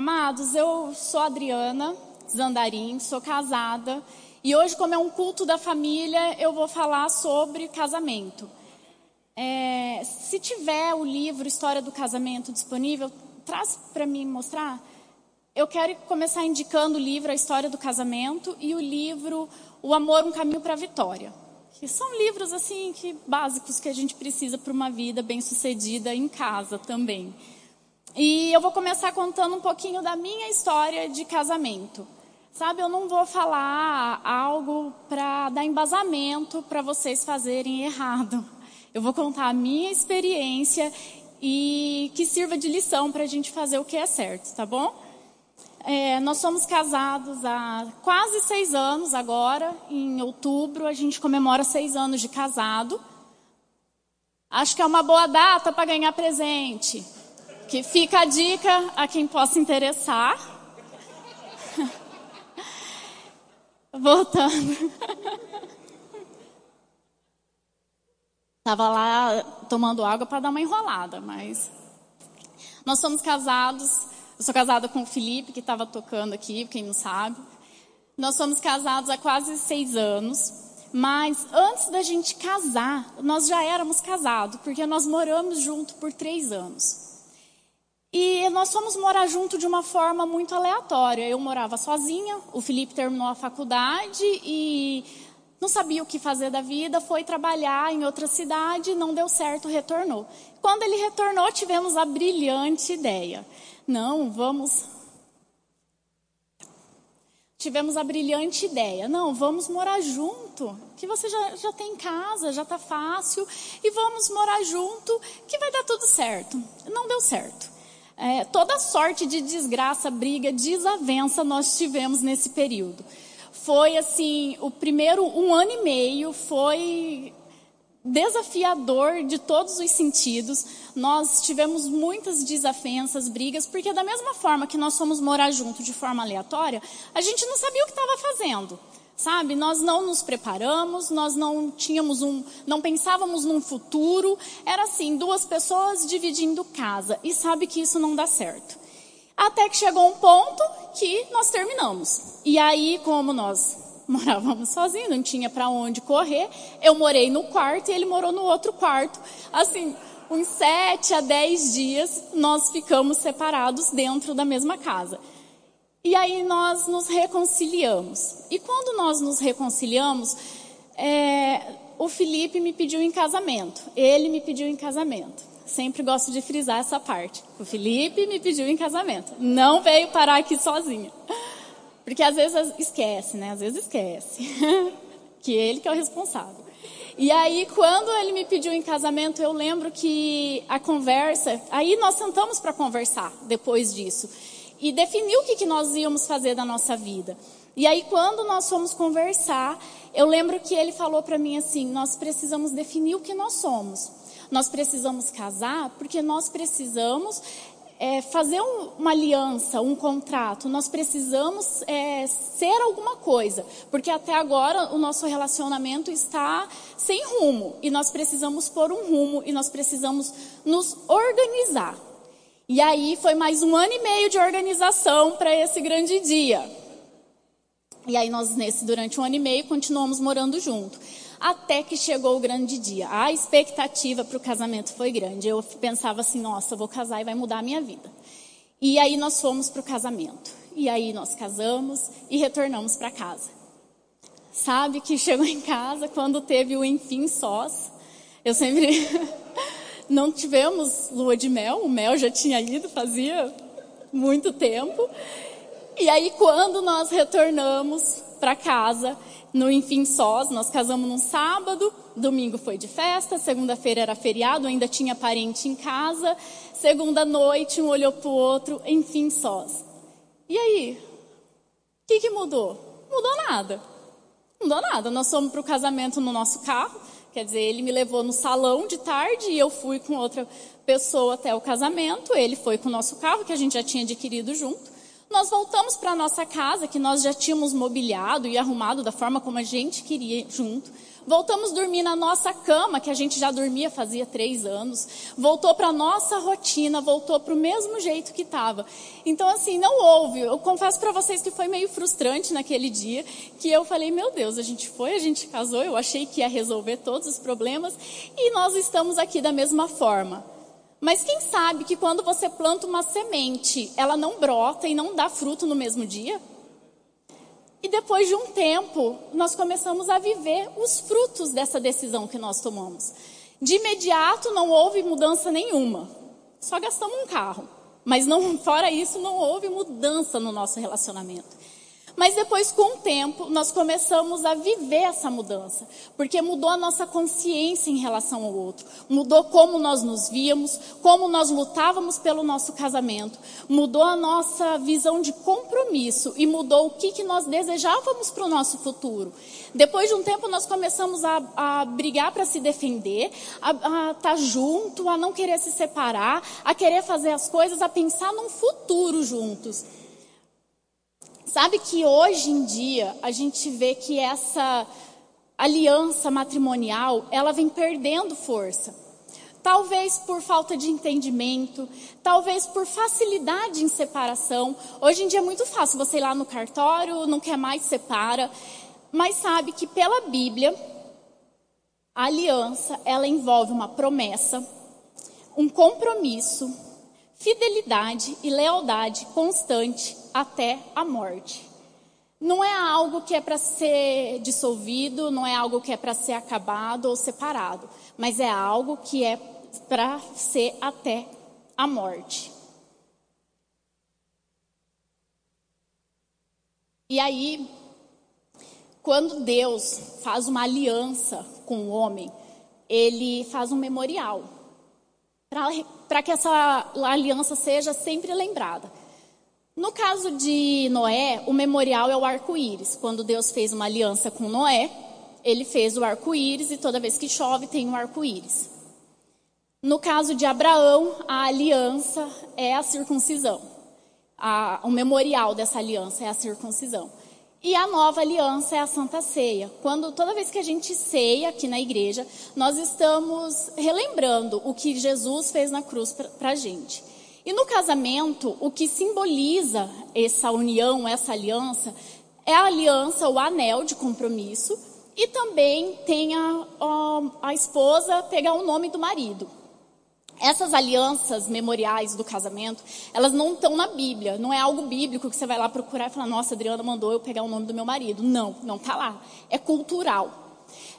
Amados, eu sou Adriana Zandarim, sou casada e hoje, como é um culto da família, eu vou falar sobre casamento. É, se tiver o livro História do Casamento disponível, traz para mim mostrar. Eu quero começar indicando o livro A História do Casamento e o livro O Amor, um Caminho para a Vitória. Que são livros assim que básicos que a gente precisa para uma vida bem-sucedida em casa também. E eu vou começar contando um pouquinho da minha história de casamento. Sabe, eu não vou falar algo para dar embasamento para vocês fazerem errado. Eu vou contar a minha experiência e que sirva de lição para a gente fazer o que é certo, tá bom? É, nós somos casados há quase seis anos agora. Em outubro a gente comemora seis anos de casado. Acho que é uma boa data para ganhar presente. Que fica a dica a quem possa interessar. Voltando. Estava lá tomando água para dar uma enrolada, mas. Nós somos casados. Eu sou casada com o Felipe, que estava tocando aqui, quem não sabe. Nós somos casados há quase seis anos. Mas antes da gente casar, nós já éramos casados, porque nós moramos junto por três anos. E nós fomos morar junto de uma forma muito aleatória. Eu morava sozinha, o Felipe terminou a faculdade e não sabia o que fazer da vida, foi trabalhar em outra cidade, não deu certo, retornou. Quando ele retornou, tivemos a brilhante ideia. Não, vamos. Tivemos a brilhante ideia. Não, vamos morar junto. Que você já, já tem casa, já está fácil. E vamos morar junto, que vai dar tudo certo. Não deu certo. É, toda sorte de desgraça, briga, desavença nós tivemos nesse período. Foi assim, o primeiro um ano e meio foi desafiador de todos os sentidos. Nós tivemos muitas desavenças, brigas, porque da mesma forma que nós fomos morar junto de forma aleatória, a gente não sabia o que estava fazendo. Sabe, nós não nos preparamos, nós não tínhamos um, não pensávamos num futuro. Era assim, duas pessoas dividindo casa. E sabe que isso não dá certo. Até que chegou um ponto que nós terminamos. E aí, como nós morávamos sozinhos, não tinha para onde correr, eu morei no quarto e ele morou no outro quarto. Assim, uns sete a dez dias nós ficamos separados dentro da mesma casa. E aí nós nos reconciliamos. E quando nós nos reconciliamos, é, o Felipe me pediu em casamento. Ele me pediu em casamento. Sempre gosto de frisar essa parte. O Felipe me pediu em casamento. Não veio parar aqui sozinho. Porque às vezes esquece, né? Às vezes esquece. que ele que é o responsável. E aí, quando ele me pediu em casamento, eu lembro que a conversa. Aí nós sentamos para conversar depois disso e definir o que, que nós íamos fazer da nossa vida. E aí, quando nós fomos conversar, eu lembro que ele falou para mim assim: nós precisamos definir o que nós somos. Nós precisamos casar porque nós precisamos é, fazer um, uma aliança, um contrato. Nós precisamos é, ser alguma coisa, porque até agora o nosso relacionamento está sem rumo e nós precisamos pôr um rumo e nós precisamos nos organizar. E aí foi mais um ano e meio de organização para esse grande dia. E aí nós, nesse, durante um ano e meio, continuamos morando junto. Até que chegou o grande dia. A expectativa para o casamento foi grande. Eu pensava assim, nossa, vou casar e vai mudar a minha vida. E aí nós fomos para o casamento. E aí nós casamos e retornamos para casa. Sabe que chegou em casa quando teve o enfim sós. Eu sempre Não tivemos lua de mel, o mel já tinha ido, fazia muito tempo. E aí, quando nós retornamos para casa, no Enfim Sós, nós casamos num sábado, domingo foi de festa, segunda-feira era feriado, ainda tinha parente em casa, segunda noite, um olhou para o outro, Enfim Sós. E aí? O que, que mudou? Mudou nada. Mudou nada. Nós fomos para o casamento no nosso carro, Quer dizer, ele me levou no salão de tarde e eu fui com outra pessoa até o casamento. Ele foi com o nosso carro, que a gente já tinha adquirido junto. Nós voltamos para nossa casa, que nós já tínhamos mobiliado e arrumado da forma como a gente queria junto. Voltamos a dormir na nossa cama, que a gente já dormia fazia três anos. Voltou para a nossa rotina, voltou para o mesmo jeito que estava. Então, assim, não houve. Eu confesso para vocês que foi meio frustrante naquele dia, que eu falei, meu Deus, a gente foi, a gente casou, eu achei que ia resolver todos os problemas, e nós estamos aqui da mesma forma. Mas quem sabe que quando você planta uma semente, ela não brota e não dá fruto no mesmo dia? E depois de um tempo, nós começamos a viver os frutos dessa decisão que nós tomamos. De imediato não houve mudança nenhuma. Só gastamos um carro. Mas não, fora isso, não houve mudança no nosso relacionamento. Mas depois, com o tempo, nós começamos a viver essa mudança, porque mudou a nossa consciência em relação ao outro, mudou como nós nos víamos, como nós lutávamos pelo nosso casamento, mudou a nossa visão de compromisso e mudou o que, que nós desejávamos para o nosso futuro. Depois de um tempo, nós começamos a, a brigar para se defender, a estar tá junto, a não querer se separar, a querer fazer as coisas, a pensar num futuro juntos. Sabe que hoje em dia a gente vê que essa aliança matrimonial, ela vem perdendo força. Talvez por falta de entendimento, talvez por facilidade em separação. Hoje em dia é muito fácil você ir lá no cartório, não quer mais separa. Mas sabe que pela Bíblia, a aliança, ela envolve uma promessa, um compromisso, fidelidade e lealdade constante até a morte. Não é algo que é para ser dissolvido, não é algo que é para ser acabado ou separado, mas é algo que é para ser até a morte. E aí, quando Deus faz uma aliança com o homem, ele faz um memorial para que essa aliança seja sempre lembrada. No caso de Noé, o memorial é o arco-íris. Quando Deus fez uma aliança com Noé, ele fez o arco-íris e toda vez que chove tem um arco-íris. No caso de Abraão, a aliança é a circuncisão. A, o memorial dessa aliança é a circuncisão. E a nova aliança é a Santa Ceia. Quando toda vez que a gente ceia aqui na igreja, nós estamos relembrando o que Jesus fez na cruz para a gente. E no casamento, o que simboliza essa união, essa aliança, é a aliança, o anel de compromisso, e também tem a, a, a esposa pegar o nome do marido. Essas alianças memoriais do casamento, elas não estão na Bíblia. Não é algo bíblico que você vai lá procurar e falar, nossa, Adriana mandou eu pegar o nome do meu marido. Não, não está lá. É cultural.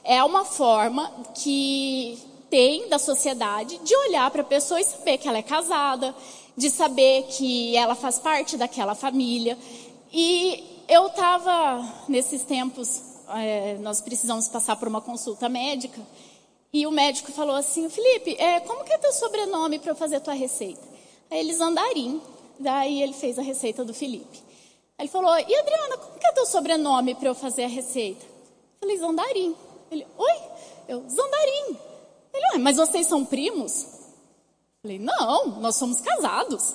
É uma forma que tem da sociedade de olhar para a pessoa e saber que ela é casada, de saber que ela faz parte daquela família. E eu estava, nesses tempos, é, nós precisamos passar por uma consulta médica, e o médico falou assim, Felipe, é, como que é teu sobrenome para eu fazer tua receita? Aí eles Andarim, daí ele fez a receita do Felipe. Aí ele falou, e Adriana, como que é teu sobrenome para eu fazer a receita? Eu falei, Zandarim. Ele, oi? Eu, Zandarim. Ele, mas vocês são primos? Falei, não, nós somos casados.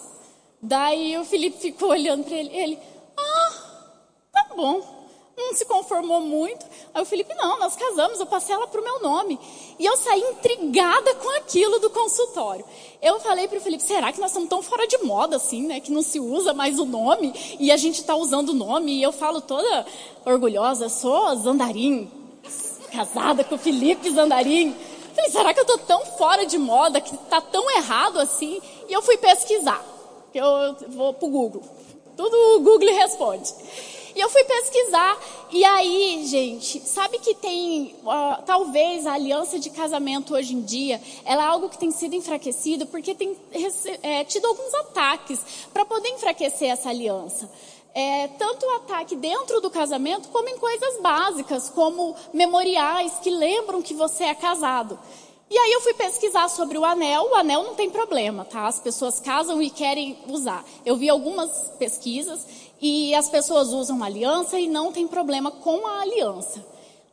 Daí o Felipe ficou olhando para ele, ele, ah, tá bom. Não se conformou muito. Aí o Felipe, não, nós casamos, eu passei ela pro meu nome. E eu saí intrigada com aquilo do consultório. Eu falei para o Felipe, será que nós estamos tão fora de moda assim, né? Que não se usa mais o nome e a gente está usando o nome. E eu falo toda orgulhosa, sou Zandarim, casada com o Felipe Zandarim. Falei, será que eu estou tão fora de moda, que está tão errado assim? E eu fui pesquisar, eu vou para o Google. Tudo o Google responde. E eu fui pesquisar, e aí, gente, sabe que tem, uh, talvez a aliança de casamento hoje em dia, ela é algo que tem sido enfraquecido, porque tem é, tido alguns ataques para poder enfraquecer essa aliança é, tanto o ataque dentro do casamento, como em coisas básicas, como memoriais que lembram que você é casado. E aí eu fui pesquisar sobre o anel, o anel não tem problema, tá? As pessoas casam e querem usar. Eu vi algumas pesquisas e as pessoas usam aliança e não tem problema com a aliança.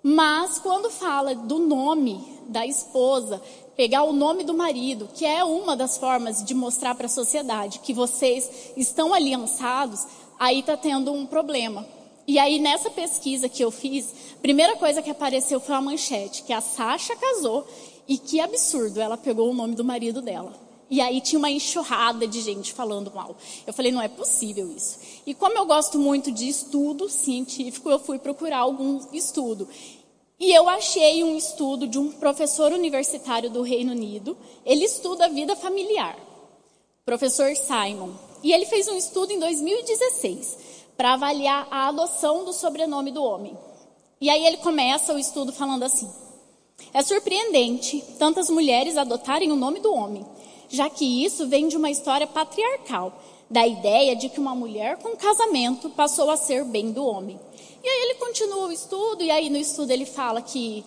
Mas quando fala do nome da esposa, pegar o nome do marido, que é uma das formas de mostrar para a sociedade que vocês estão aliançados, aí tá tendo um problema. E aí nessa pesquisa que eu fiz, a primeira coisa que apareceu foi uma manchete, que a Sasha casou e que absurdo, ela pegou o nome do marido dela. E aí tinha uma enxurrada de gente falando mal. Eu falei, não é possível isso. E como eu gosto muito de estudo científico, eu fui procurar algum estudo. E eu achei um estudo de um professor universitário do Reino Unido. Ele estuda a vida familiar, professor Simon. E ele fez um estudo em 2016 para avaliar a adoção do sobrenome do homem. E aí ele começa o estudo falando assim: É surpreendente tantas mulheres adotarem o nome do homem, já que isso vem de uma história patriarcal, da ideia de que uma mulher com casamento passou a ser bem do homem. E aí ele continua o estudo, e aí no estudo ele fala que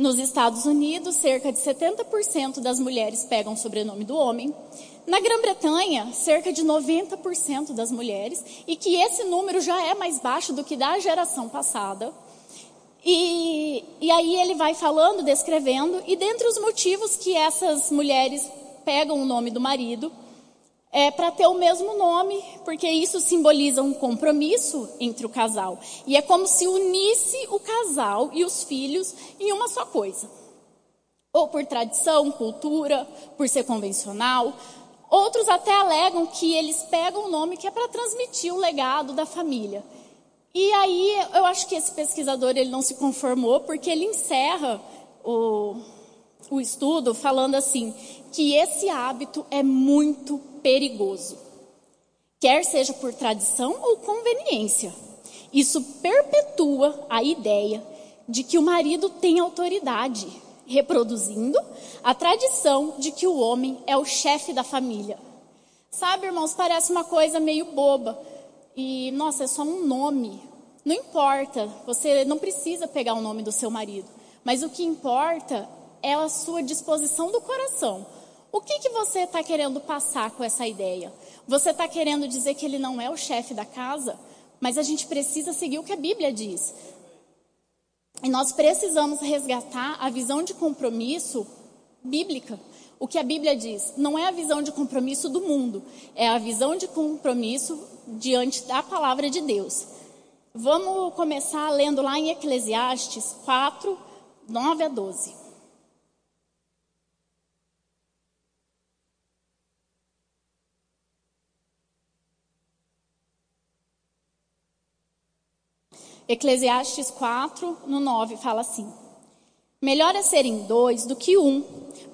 nos Estados Unidos, cerca de 70% das mulheres pegam o sobrenome do homem. Na Grã-Bretanha, cerca de 90% das mulheres, e que esse número já é mais baixo do que da geração passada. E, e aí ele vai falando, descrevendo, e dentre os motivos que essas mulheres pegam o nome do marido, é para ter o mesmo nome, porque isso simboliza um compromisso entre o casal. E é como se unisse o casal e os filhos em uma só coisa. Ou por tradição, cultura, por ser convencional. Outros até alegam que eles pegam o nome que é para transmitir o legado da família. E aí eu acho que esse pesquisador ele não se conformou, porque ele encerra o, o estudo falando assim, que esse hábito é muito perigoso, quer seja por tradição ou conveniência. Isso perpetua a ideia de que o marido tem autoridade, reproduzindo a tradição de que o homem é o chefe da família. Sabe, irmãos, parece uma coisa meio boba. E, nossa, é só um nome. Não importa, você não precisa pegar o nome do seu marido. Mas o que importa é a sua disposição do coração. O que, que você está querendo passar com essa ideia? Você está querendo dizer que ele não é o chefe da casa? Mas a gente precisa seguir o que a Bíblia diz. E nós precisamos resgatar a visão de compromisso bíblica. O que a Bíblia diz não é a visão de compromisso do mundo, é a visão de compromisso diante da palavra de Deus. Vamos começar lendo lá em Eclesiastes 4, 9 a 12. Eclesiastes 4, no 9, fala assim: Melhor é serem dois do que um,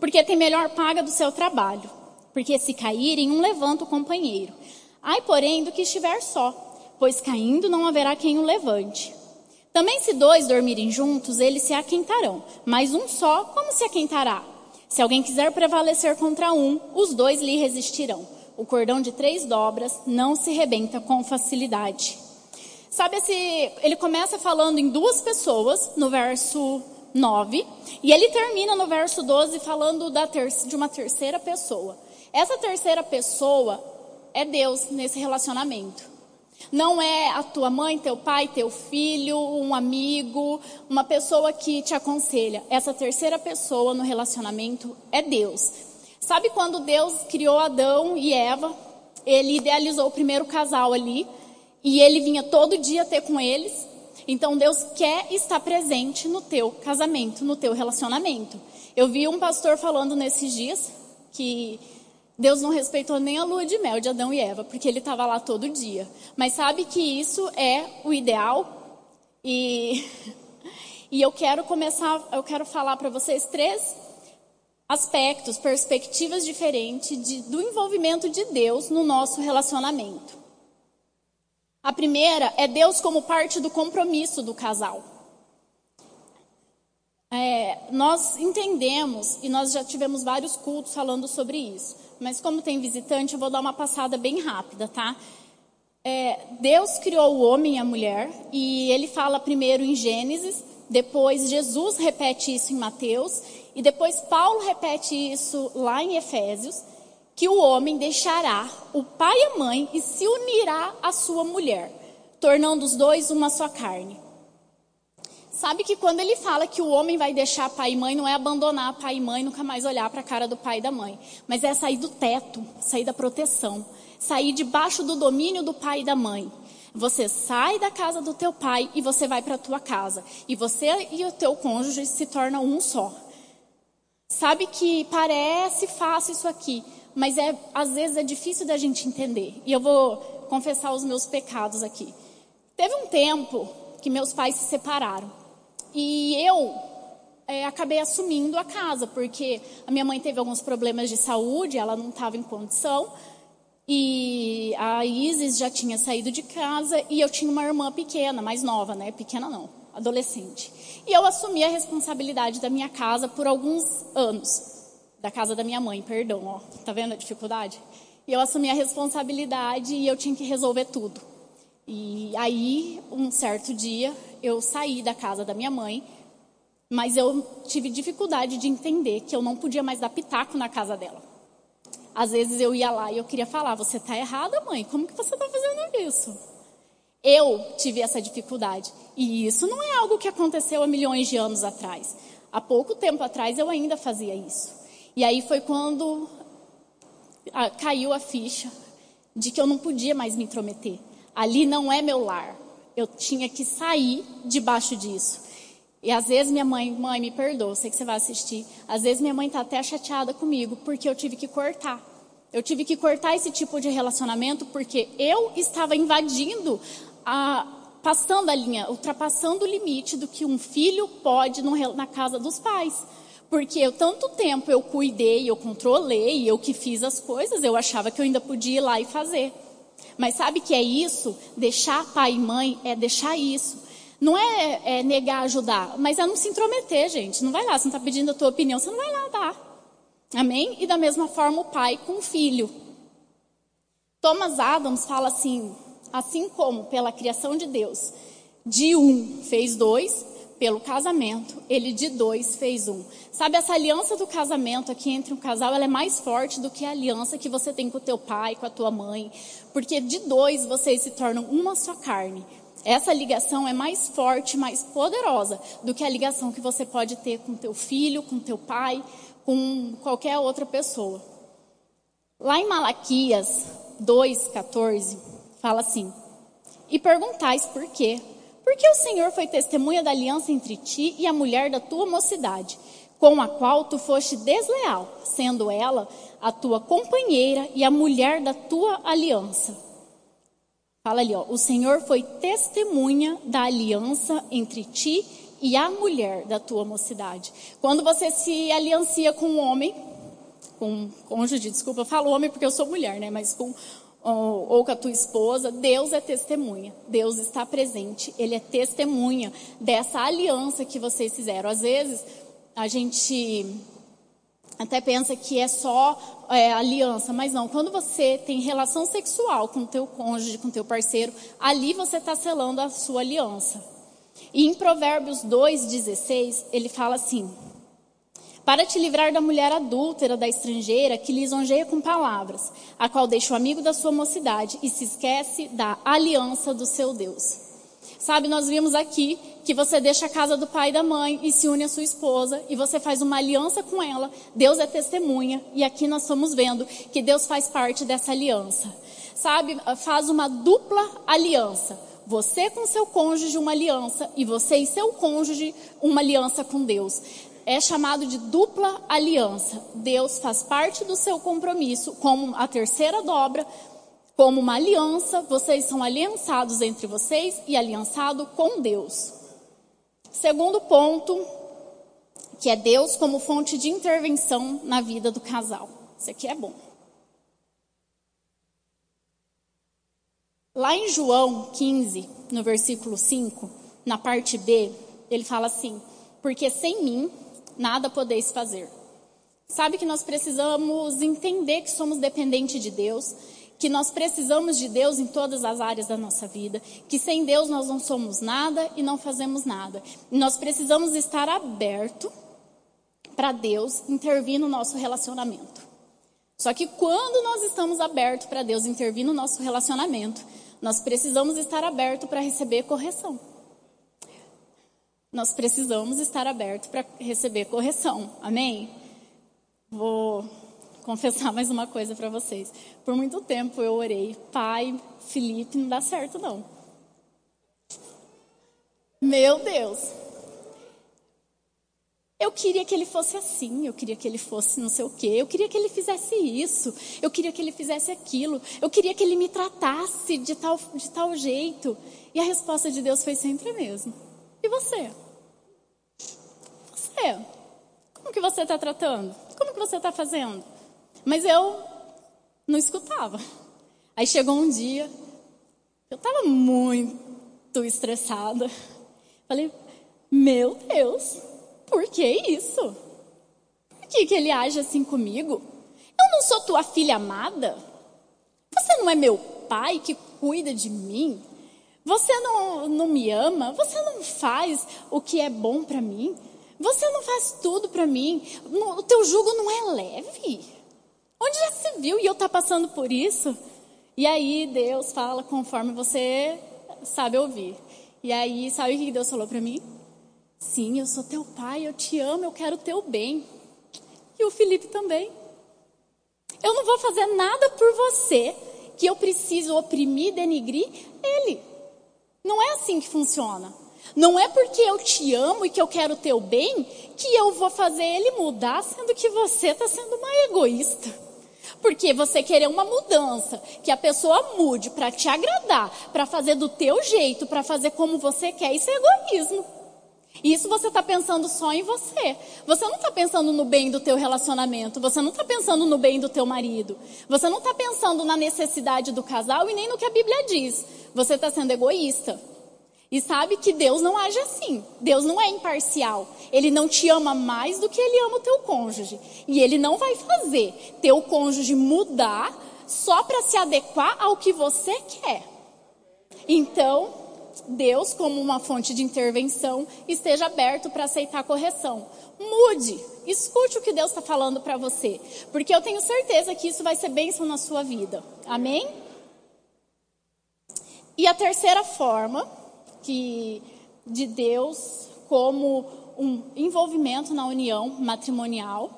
porque tem melhor paga do seu trabalho. Porque se caírem, um levanta o companheiro. Ai, porém, do que estiver só, pois caindo não haverá quem o levante. Também se dois dormirem juntos, eles se aquentarão, mas um só, como se aquentará? Se alguém quiser prevalecer contra um, os dois lhe resistirão. O cordão de três dobras não se rebenta com facilidade. Sabe esse. Ele começa falando em duas pessoas, no verso 9, e ele termina no verso 12 falando da ter, de uma terceira pessoa. Essa terceira pessoa é Deus nesse relacionamento. Não é a tua mãe, teu pai, teu filho, um amigo, uma pessoa que te aconselha. Essa terceira pessoa no relacionamento é Deus. Sabe quando Deus criou Adão e Eva? Ele idealizou o primeiro casal ali e ele vinha todo dia ter com eles. Então Deus quer estar presente no teu casamento, no teu relacionamento. Eu vi um pastor falando nesses dias que Deus não respeitou nem a lua de mel de Adão e Eva, porque ele estava lá todo dia. Mas sabe que isso é o ideal? E, e eu quero começar, eu quero falar para vocês três aspectos, perspectivas diferentes de, do envolvimento de Deus no nosso relacionamento. A primeira é Deus como parte do compromisso do casal. É, nós entendemos, e nós já tivemos vários cultos falando sobre isso, mas como tem visitante, eu vou dar uma passada bem rápida, tá? É, Deus criou o homem e a mulher, e ele fala primeiro em Gênesis, depois Jesus repete isso em Mateus, e depois Paulo repete isso lá em Efésios que o homem deixará o pai e a mãe e se unirá à sua mulher, tornando os dois uma só carne. Sabe que quando ele fala que o homem vai deixar pai e mãe, não é abandonar pai e mãe, nunca mais olhar para a cara do pai e da mãe, mas é sair do teto, sair da proteção. sair debaixo do domínio do pai e da mãe. Você sai da casa do teu pai e você vai para a tua casa. E você e o teu cônjuge se tornam um só. Sabe que parece fácil isso aqui, mas é às vezes é difícil da gente entender. E eu vou confessar os meus pecados aqui. Teve um tempo que meus pais se separaram e eu é, acabei assumindo a casa porque a minha mãe teve alguns problemas de saúde, ela não estava em condição e a Isis já tinha saído de casa e eu tinha uma irmã pequena, mais nova, né? Pequena não, adolescente. E eu assumi a responsabilidade da minha casa por alguns anos. Da casa da minha mãe, perdão, ó. Tá vendo a dificuldade? E eu assumi a responsabilidade e eu tinha que resolver tudo. E aí, um certo dia, eu saí da casa da minha mãe, mas eu tive dificuldade de entender que eu não podia mais dar pitaco na casa dela. Às vezes eu ia lá e eu queria falar: Você está errada, mãe, como que você está fazendo isso? Eu tive essa dificuldade. E isso não é algo que aconteceu há milhões de anos atrás. Há pouco tempo atrás eu ainda fazia isso. E aí foi quando caiu a ficha de que eu não podia mais me intrometer. Ali não é meu lar. Eu tinha que sair debaixo disso. E às vezes minha mãe, mãe, me perdoa, sei que você vai assistir. Às vezes minha mãe está até chateada comigo porque eu tive que cortar. Eu tive que cortar esse tipo de relacionamento porque eu estava invadindo, a, passando a linha, ultrapassando o limite do que um filho pode na casa dos pais. Porque eu tanto tempo eu cuidei, eu controlei, eu que fiz as coisas, eu achava que eu ainda podia ir lá e fazer. Mas sabe que é isso? Deixar pai e mãe é deixar isso. Não é, é, negar ajudar, mas é não se intrometer, gente. Não vai lá, você não está pedindo a tua opinião, você não vai lá dar. Amém? E da mesma forma o pai com o filho. Thomas Adams fala assim: assim como pela criação de Deus, de um fez dois, pelo casamento, ele de dois fez um. Sabe, essa aliança do casamento aqui entre um casal, ela é mais forte do que a aliança que você tem com o teu pai, com a tua mãe. Porque de dois vocês se tornam uma só carne. Essa ligação é mais forte, mais poderosa do que a ligação que você pode ter com teu filho, com teu pai, com qualquer outra pessoa. Lá em Malaquias 2:14 fala assim: "E perguntais por quê? Porque o Senhor foi testemunha da aliança entre ti e a mulher da tua mocidade, com a qual tu foste desleal, sendo ela a tua companheira e a mulher da tua aliança." Fala ali, ó. O Senhor foi testemunha da aliança entre ti e a mulher da tua mocidade. Quando você se aliancia com um homem, com um cônjuge, desculpa, eu falo homem porque eu sou mulher, né? Mas com ou, ou com a tua esposa, Deus é testemunha. Deus está presente. Ele é testemunha dessa aliança que vocês fizeram. Às vezes a gente até pensa que é só é, aliança, mas não. Quando você tem relação sexual com o teu cônjuge, com o teu parceiro, ali você está selando a sua aliança. E em Provérbios 2,16, ele fala assim: Para te livrar da mulher adúltera, da estrangeira, que lisonjeia com palavras, a qual deixa o amigo da sua mocidade e se esquece da aliança do seu Deus. Sabe, nós vimos aqui que você deixa a casa do pai e da mãe e se une à sua esposa e você faz uma aliança com ela. Deus é testemunha e aqui nós estamos vendo que Deus faz parte dessa aliança. Sabe, faz uma dupla aliança. Você com seu cônjuge uma aliança e você e seu cônjuge uma aliança com Deus. É chamado de dupla aliança. Deus faz parte do seu compromisso como a terceira dobra como uma aliança, vocês são aliançados entre vocês e aliançado com Deus. Segundo ponto, que é Deus como fonte de intervenção na vida do casal. Isso aqui é bom. Lá em João 15, no versículo 5, na parte B, ele fala assim: Porque sem mim nada podeis fazer. Sabe que nós precisamos entender que somos dependentes de Deus, que nós precisamos de Deus em todas as áreas da nossa vida, que sem Deus nós não somos nada e não fazemos nada. nós precisamos estar aberto para Deus intervir no nosso relacionamento. Só que quando nós estamos abertos para Deus intervir no nosso relacionamento, nós precisamos estar aberto para receber correção. Nós precisamos estar aberto para receber correção. Amém? Vou confessar mais uma coisa para vocês. Por muito tempo eu orei, pai, Felipe, não dá certo não. Meu Deus. Eu queria que ele fosse assim, eu queria que ele fosse não sei o quê, eu queria que ele fizesse isso, eu queria que ele fizesse aquilo, eu queria que ele me tratasse de tal, de tal jeito. E a resposta de Deus foi sempre a mesma. E você? Você? Como que você está tratando? Como que você está fazendo? Mas eu não escutava. Aí chegou um dia, eu estava muito estressada. Falei, meu Deus, por que isso? Por que, que ele age assim comigo? Eu não sou tua filha amada? Você não é meu pai que cuida de mim? Você não, não me ama? Você não faz o que é bom para mim? Você não faz tudo para mim? O teu jugo não é leve? Onde já se viu e eu tá passando por isso? E aí Deus fala conforme você sabe ouvir. E aí, sabe o que Deus falou para mim? Sim, eu sou teu pai, eu te amo, eu quero o teu bem. E o Felipe também. Eu não vou fazer nada por você que eu preciso oprimir, denigrir ele. Não é assim que funciona. Não é porque eu te amo e que eu quero o teu bem que eu vou fazer ele mudar, sendo que você está sendo uma egoísta. Porque você querer uma mudança, que a pessoa mude para te agradar, para fazer do teu jeito, para fazer como você quer, isso é egoísmo. Isso você está pensando só em você. Você não está pensando no bem do teu relacionamento. Você não está pensando no bem do teu marido. Você não está pensando na necessidade do casal e nem no que a Bíblia diz. Você está sendo egoísta. E sabe que Deus não age assim. Deus não é imparcial. Ele não te ama mais do que ele ama o teu cônjuge. E ele não vai fazer teu cônjuge mudar só para se adequar ao que você quer. Então, Deus, como uma fonte de intervenção, esteja aberto para aceitar correção. Mude, escute o que Deus está falando para você, porque eu tenho certeza que isso vai ser bênção na sua vida. Amém? E a terceira forma que de Deus como um envolvimento na união matrimonial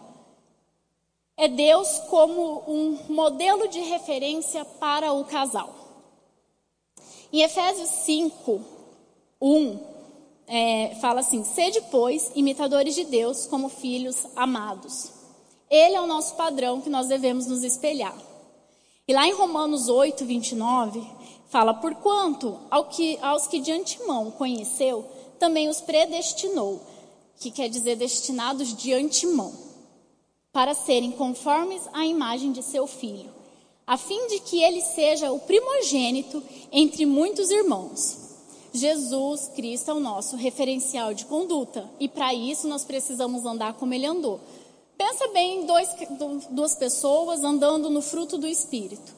é Deus como um modelo de referência para o casal. Em Efésios 5, 1, é, fala assim: Sede, pois, imitadores de Deus como filhos amados. Ele é o nosso padrão que nós devemos nos espelhar. E lá em Romanos 8, 29, fala: Porquanto ao que, aos que de antemão conheceu, também os predestinou, que quer dizer destinados de antemão, para serem conformes à imagem de seu filho a fim de que ele seja o primogênito entre muitos irmãos. Jesus Cristo é o nosso referencial de conduta e para isso nós precisamos andar como ele andou. Pensa bem em dois, duas pessoas andando no fruto do Espírito.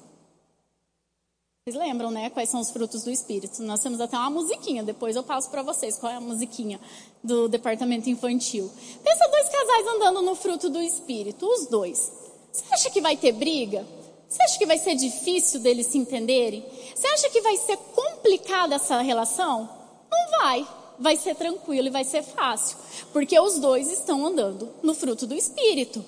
Vocês lembram, né? Quais são os frutos do Espírito? Nós temos até uma musiquinha, depois eu passo para vocês qual é a musiquinha do departamento infantil. Pensa dois casais andando no fruto do Espírito, os dois. Você acha que vai ter briga? Você acha que vai ser difícil deles se entenderem? Você acha que vai ser complicada essa relação? Não vai. Vai ser tranquilo e vai ser fácil. Porque os dois estão andando no fruto do Espírito.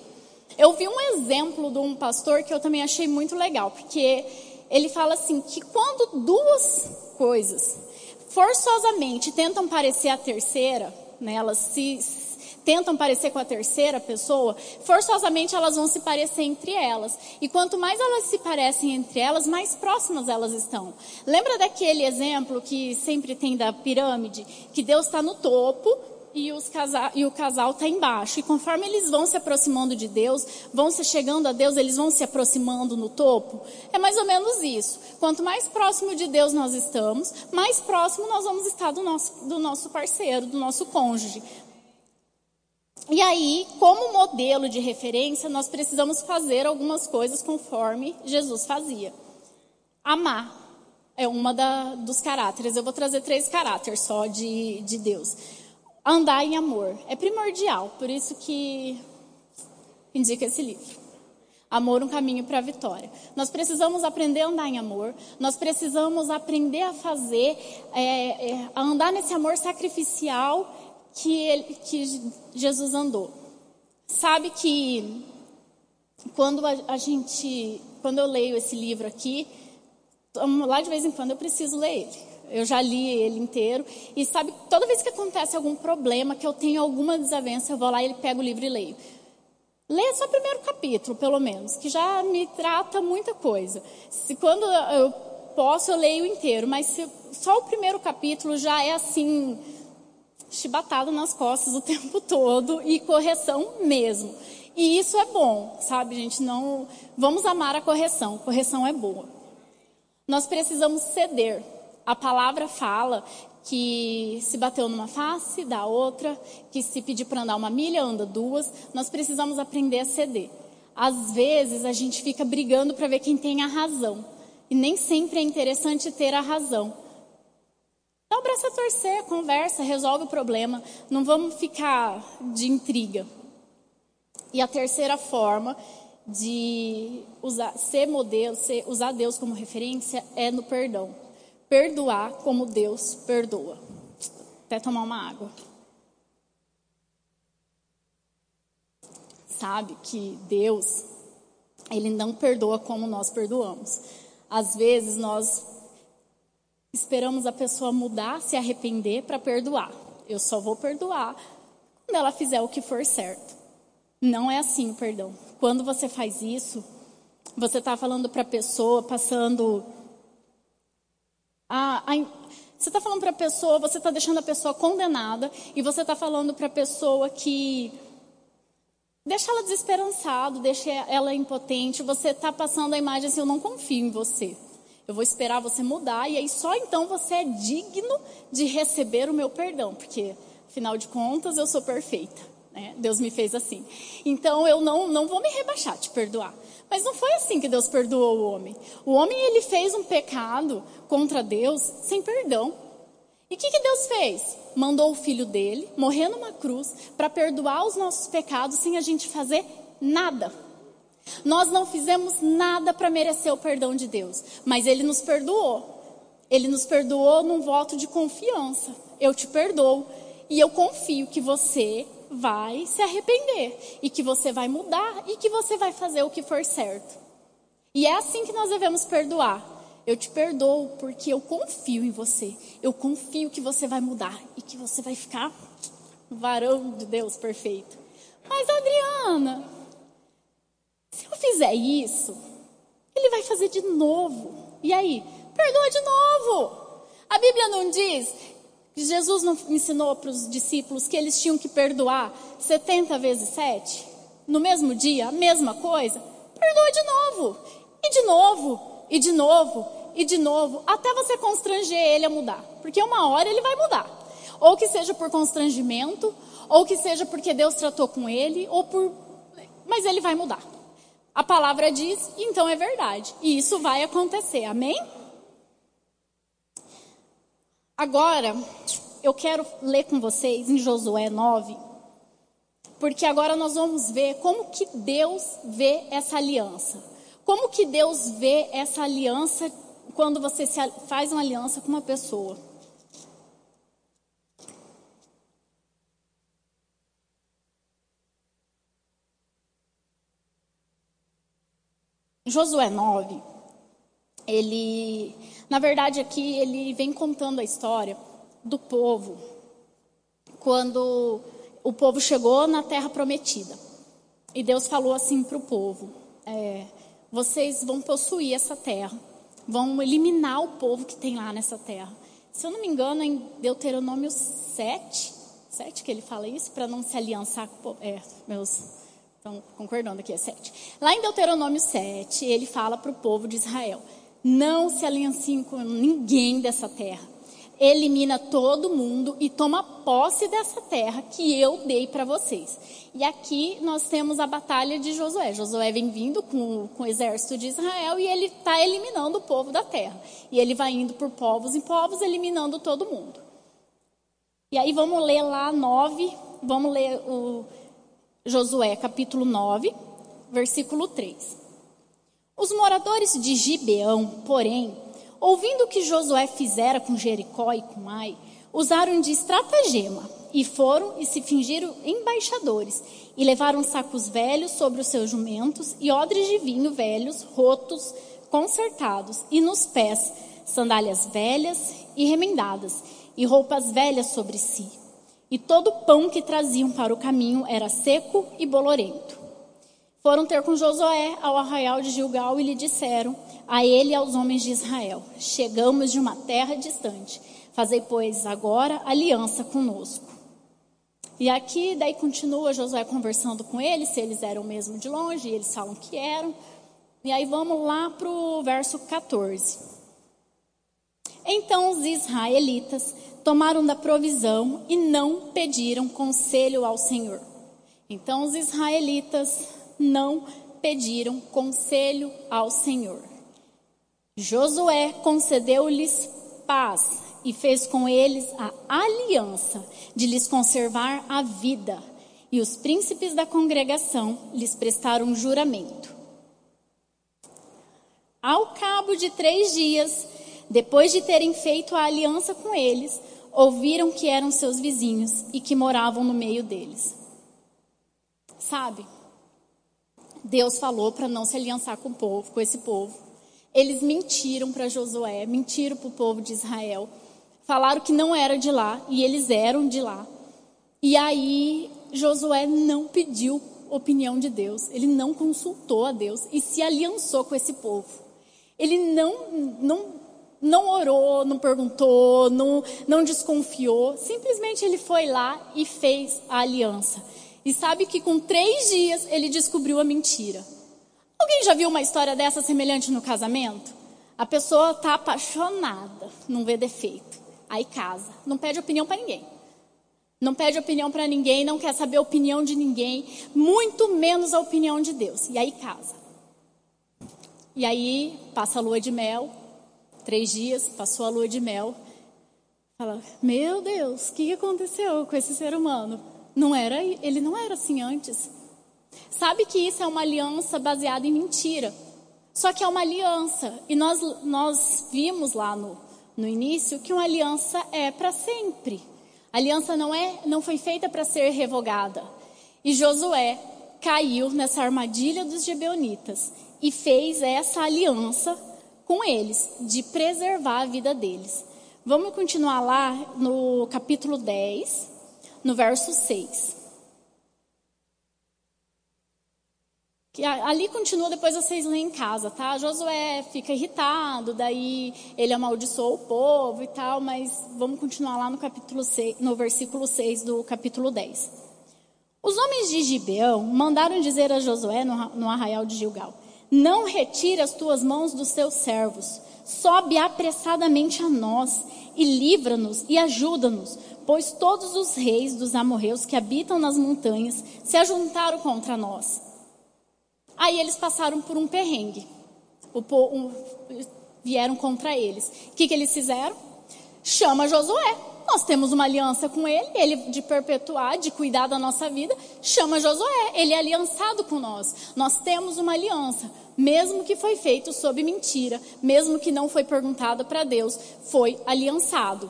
Eu vi um exemplo de um pastor que eu também achei muito legal. Porque ele fala assim: que quando duas coisas forçosamente tentam parecer a terceira, né, elas se tentam parecer com a terceira pessoa, forçosamente elas vão se parecer entre elas. E quanto mais elas se parecem entre elas, mais próximas elas estão. Lembra daquele exemplo que sempre tem da pirâmide? Que Deus está no topo e, e o casal está embaixo. E conforme eles vão se aproximando de Deus, vão se chegando a Deus, eles vão se aproximando no topo. É mais ou menos isso. Quanto mais próximo de Deus nós estamos, mais próximo nós vamos estar do nosso, do nosso parceiro, do nosso cônjuge. E aí, como modelo de referência, nós precisamos fazer algumas coisas conforme Jesus fazia. Amar é uma da, dos caráteres. Eu vou trazer três caráteres só de, de Deus. Andar em amor é primordial, por isso que indica esse livro. Amor, um caminho para a vitória. Nós precisamos aprender a andar em amor, nós precisamos aprender a fazer, é, é, a andar nesse amor sacrificial que, ele, que Jesus andou. Sabe que quando a, a gente, quando eu leio esse livro aqui, lá de vez em quando eu preciso ler ele. Eu já li ele inteiro. E sabe, toda vez que acontece algum problema, que eu tenho alguma desavença, eu vou lá e pego o livro e leio. Lê só o primeiro capítulo, pelo menos, que já me trata muita coisa. Se quando eu posso, eu leio inteiro, mas se, só o primeiro capítulo já é assim, chibatado nas costas o tempo todo e correção mesmo. E isso é bom, sabe, gente? Não vamos amar a correção. Correção é boa. Nós precisamos ceder. A palavra fala que se bateu numa face, dá outra, que se pedir para andar uma milha, anda duas. Nós precisamos aprender a ceder. Às vezes a gente fica brigando para ver quem tem a razão. E nem sempre é interessante ter a razão. Dá o braço a torcer, conversa, resolve o problema. Não vamos ficar de intriga. E a terceira forma de usar, ser modelo, ser, usar Deus como referência é no perdão perdoar como Deus perdoa. Até tomar uma água. Sabe que Deus, Ele não perdoa como nós perdoamos. Às vezes nós esperamos a pessoa mudar, se arrepender para perdoar. Eu só vou perdoar quando ela fizer o que for certo. Não é assim o perdão. Quando você faz isso, você está falando para a pessoa, passando a, a, você está falando para a pessoa, você está deixando a pessoa condenada e você está falando para a pessoa que deixa ela desesperançada, deixa ela impotente. Você está passando a imagem assim: eu não confio em você. Eu vou esperar você mudar e aí só então você é digno de receber o meu perdão, porque afinal de contas eu sou perfeita. Né? Deus me fez assim. Então eu não, não vou me rebaixar, te perdoar. Mas não foi assim que Deus perdoou o homem. O homem ele fez um pecado contra Deus sem perdão. E o que, que Deus fez? Mandou o filho dele morrer numa cruz para perdoar os nossos pecados sem a gente fazer nada. Nós não fizemos nada para merecer o perdão de Deus, mas ele nos perdoou. Ele nos perdoou num voto de confiança. Eu te perdoo e eu confio que você vai se arrepender e que você vai mudar e que você vai fazer o que for certo. E é assim que nós devemos perdoar. Eu te perdoo porque eu confio em você. Eu confio que você vai mudar e que você vai ficar varão de Deus perfeito. Mas Adriana, se eu fizer isso, ele vai fazer de novo. E aí? Perdoa de novo. A Bíblia não diz Jesus não ensinou para os discípulos que eles tinham que perdoar 70 vezes 7? No mesmo dia, a mesma coisa? Perdoa de novo, e de novo, e de novo, e de novo, até você constranger ele a mudar. Porque uma hora ele vai mudar. Ou que seja por constrangimento, ou que seja porque Deus tratou com ele, ou por. Mas ele vai mudar. A palavra diz, então é verdade. E isso vai acontecer. Amém? Agora, eu quero ler com vocês em Josué 9, porque agora nós vamos ver como que Deus vê essa aliança. Como que Deus vê essa aliança quando você faz uma aliança com uma pessoa. Josué 9, ele na verdade, aqui ele vem contando a história do povo quando o povo chegou na terra prometida. E Deus falou assim para o povo: é, vocês vão possuir essa terra, vão eliminar o povo que tem lá nessa terra. Se eu não me engano, em Deuteronômio 7, 7 que ele fala isso, para não se aliançar com é, meus. Estão concordando aqui, é 7. Lá em Deuteronômio 7, ele fala para o povo de Israel: não se alianciem com ninguém dessa terra. Elimina todo mundo e toma posse dessa terra que eu dei para vocês. E aqui nós temos a batalha de Josué. Josué vem vindo com, com o exército de Israel e ele está eliminando o povo da terra. E ele vai indo por povos em povos, eliminando todo mundo. E aí vamos ler lá 9, vamos ler o Josué capítulo 9, versículo 3. Os moradores de Gibeão, porém, ouvindo o que Josué fizera com Jericó e com Ai, usaram de estratagema E foram e se fingiram embaixadores, e levaram sacos velhos sobre os seus jumentos, e odres de vinho velhos, rotos, consertados, e nos pés sandálias velhas e remendadas, e roupas velhas sobre si. E todo o pão que traziam para o caminho era seco e bolorento. Foram ter com Josué ao arraial de Gilgal e lhe disseram a ele e aos homens de Israel: Chegamos de uma terra distante. Fazei, pois, agora aliança conosco. E aqui, daí continua Josué conversando com eles, se eles eram mesmo de longe, e eles falam que eram. E aí vamos lá para o verso 14. Então os israelitas tomaram da provisão e não pediram conselho ao Senhor. Então os israelitas não pediram conselho ao Senhor. Josué concedeu-lhes paz e fez com eles a aliança de lhes conservar a vida. E os príncipes da congregação lhes prestaram juramento. Ao cabo de três dias, depois de terem feito a aliança com eles, ouviram que eram seus vizinhos e que moravam no meio deles. Sabe? Deus falou para não se aliançar com o povo, com esse povo. Eles mentiram para Josué, mentiram para o povo de Israel. Falaram que não era de lá e eles eram de lá. E aí Josué não pediu opinião de Deus, ele não consultou a Deus e se aliançou com esse povo. Ele não, não não orou, não perguntou, não, não desconfiou. Simplesmente ele foi lá e fez a aliança. E sabe que com três dias ele descobriu a mentira. Alguém já viu uma história dessa semelhante no casamento? A pessoa está apaixonada, não vê defeito. Aí casa, não pede opinião para ninguém. Não pede opinião para ninguém, não quer saber a opinião de ninguém, muito menos a opinião de Deus. E aí casa. E aí passa a lua de mel, Três dias, passou a lua de mel. Fala, meu Deus, o que aconteceu com esse ser humano? Não era, ele não era assim antes. Sabe que isso é uma aliança baseada em mentira. Só que é uma aliança. E nós, nós vimos lá no, no início que uma aliança é para sempre. A aliança não, é, não foi feita para ser revogada. E Josué caiu nessa armadilha dos gibeonitas e fez essa aliança com eles, de preservar a vida deles. Vamos continuar lá no capítulo 10, no verso 6. Que ali continua, depois vocês lêem em casa, tá? Josué fica irritado, daí ele amaldiçoou o povo e tal, mas vamos continuar lá no capítulo 6, no versículo 6 do capítulo 10. Os homens de Gibeão mandaram dizer a Josué no, no arraial de Gilgal: não retire as tuas mãos dos teus servos. Sobe apressadamente a nós e livra-nos e ajuda-nos, pois todos os reis dos amorreus que habitam nas montanhas se ajuntaram contra nós. Aí eles passaram por um perrengue. O, um, vieram contra eles. O que, que eles fizeram? Chama Josué. Nós temos uma aliança com ele, ele de perpetuar, de cuidar da nossa vida. Chama Josué, ele é aliançado com nós. Nós temos uma aliança mesmo que foi feito sob mentira, mesmo que não foi perguntado para Deus, foi aliançado.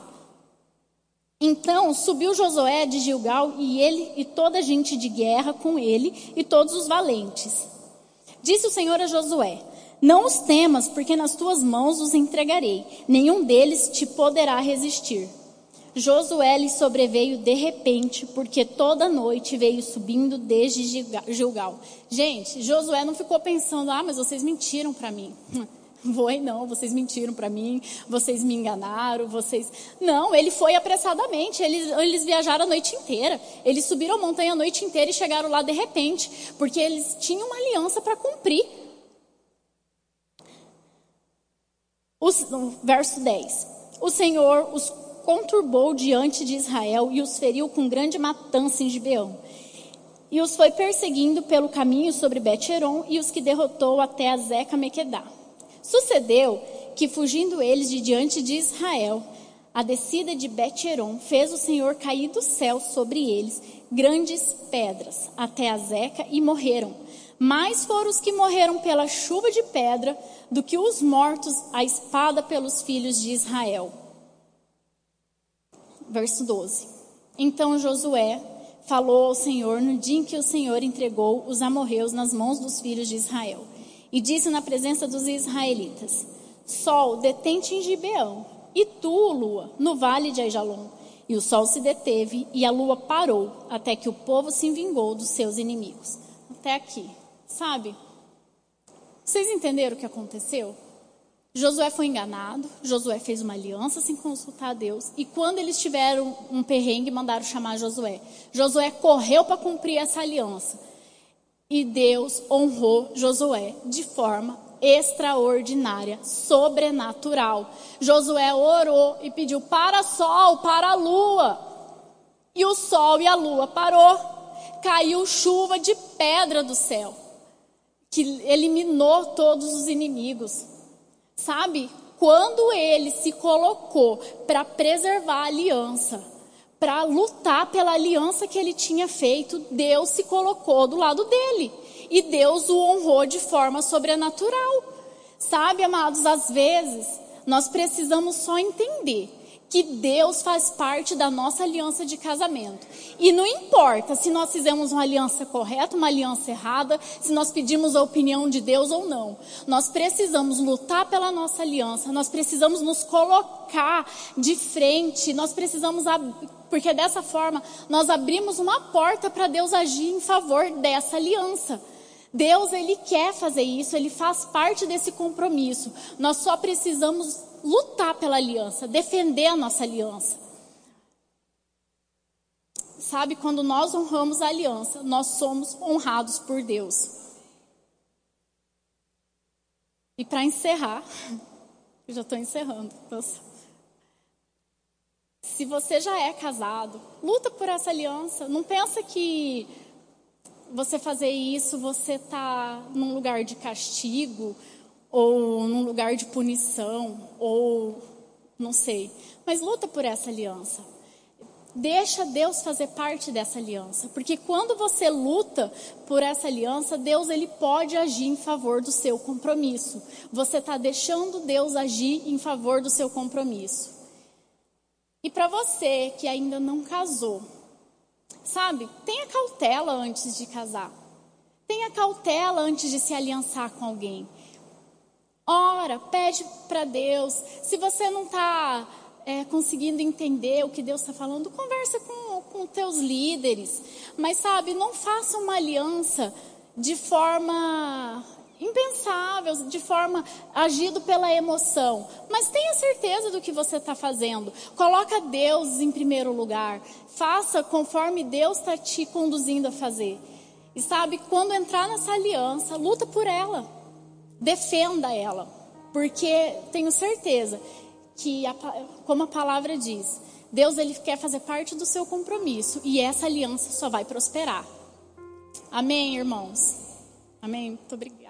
Então subiu Josué de Gilgal e ele e toda a gente de guerra com ele e todos os valentes. Disse o Senhor a Josué: Não os temas, porque nas tuas mãos os entregarei. Nenhum deles te poderá resistir. Josué lhe sobreveio de repente, porque toda noite veio subindo desde Gilgal. Gente, Josué não ficou pensando, ah, mas vocês mentiram para mim. Foi não, vocês mentiram para mim, vocês me enganaram, vocês. Não, ele foi apressadamente, eles, eles viajaram a noite inteira. Eles subiram a montanha a noite inteira e chegaram lá de repente, porque eles tinham uma aliança para cumprir. Verso 10. O Senhor os conturbou diante de Israel e os feriu com grande matança em Gibeão. E os foi perseguindo pelo caminho sobre Bet-Heron e os que derrotou até a Zeca Mequedá. Sucedeu que, fugindo eles de diante de Israel, a descida de Bet-Heron fez o Senhor cair do céu sobre eles grandes pedras até a Zeca e morreram. Mais foram os que morreram pela chuva de pedra do que os mortos à espada pelos filhos de Israel verso 12. Então Josué falou ao Senhor no dia em que o Senhor entregou os amorreus nas mãos dos filhos de Israel. E disse na presença dos israelitas: Sol, detente em Gibeão, e tu, lua, no vale de Aijalon. E o sol se deteve e a lua parou, até que o povo se vingou dos seus inimigos. Até aqui, sabe? Vocês entenderam o que aconteceu? Josué foi enganado, Josué fez uma aliança sem consultar a Deus, e quando eles tiveram um perrengue, mandaram chamar Josué. Josué correu para cumprir essa aliança. E Deus honrou Josué de forma extraordinária, sobrenatural. Josué orou e pediu para sol, para a lua. E o sol e a lua parou. Caiu chuva de pedra do céu, que eliminou todos os inimigos. Sabe? Quando ele se colocou para preservar a aliança, para lutar pela aliança que ele tinha feito, Deus se colocou do lado dele e Deus o honrou de forma sobrenatural. Sabe, amados, às vezes nós precisamos só entender que Deus faz parte da nossa aliança de casamento. E não importa se nós fizemos uma aliança correta, uma aliança errada, se nós pedimos a opinião de Deus ou não. Nós precisamos lutar pela nossa aliança, nós precisamos nos colocar de frente, nós precisamos, porque dessa forma nós abrimos uma porta para Deus agir em favor dessa aliança. Deus, Ele quer fazer isso, Ele faz parte desse compromisso. Nós só precisamos lutar pela aliança, defender a nossa aliança. Sabe, quando nós honramos a aliança, nós somos honrados por Deus. E para encerrar, eu já estou encerrando. Nossa. Se você já é casado, luta por essa aliança. Não pensa que você fazer isso, você está num lugar de castigo, ou num lugar de punição, ou não sei. Mas luta por essa aliança. Deixa Deus fazer parte dessa aliança, porque quando você luta por essa aliança, Deus ele pode agir em favor do seu compromisso. Você está deixando Deus agir em favor do seu compromisso. E para você que ainda não casou, Sabe? Tenha cautela antes de casar. Tenha cautela antes de se aliançar com alguém. Ora, pede para Deus. Se você não está é, conseguindo entender o que Deus está falando, conversa com, com teus líderes. Mas sabe, não faça uma aliança de forma impensável, de forma agido pela emoção. Mas tenha certeza do que você está fazendo. Coloca Deus em primeiro lugar. Faça conforme Deus está te conduzindo a fazer. E sabe, quando entrar nessa aliança, luta por ela. Defenda ela. Porque tenho certeza que, a, como a palavra diz, Deus ele quer fazer parte do seu compromisso. E essa aliança só vai prosperar. Amém, irmãos? Amém? Muito obrigada.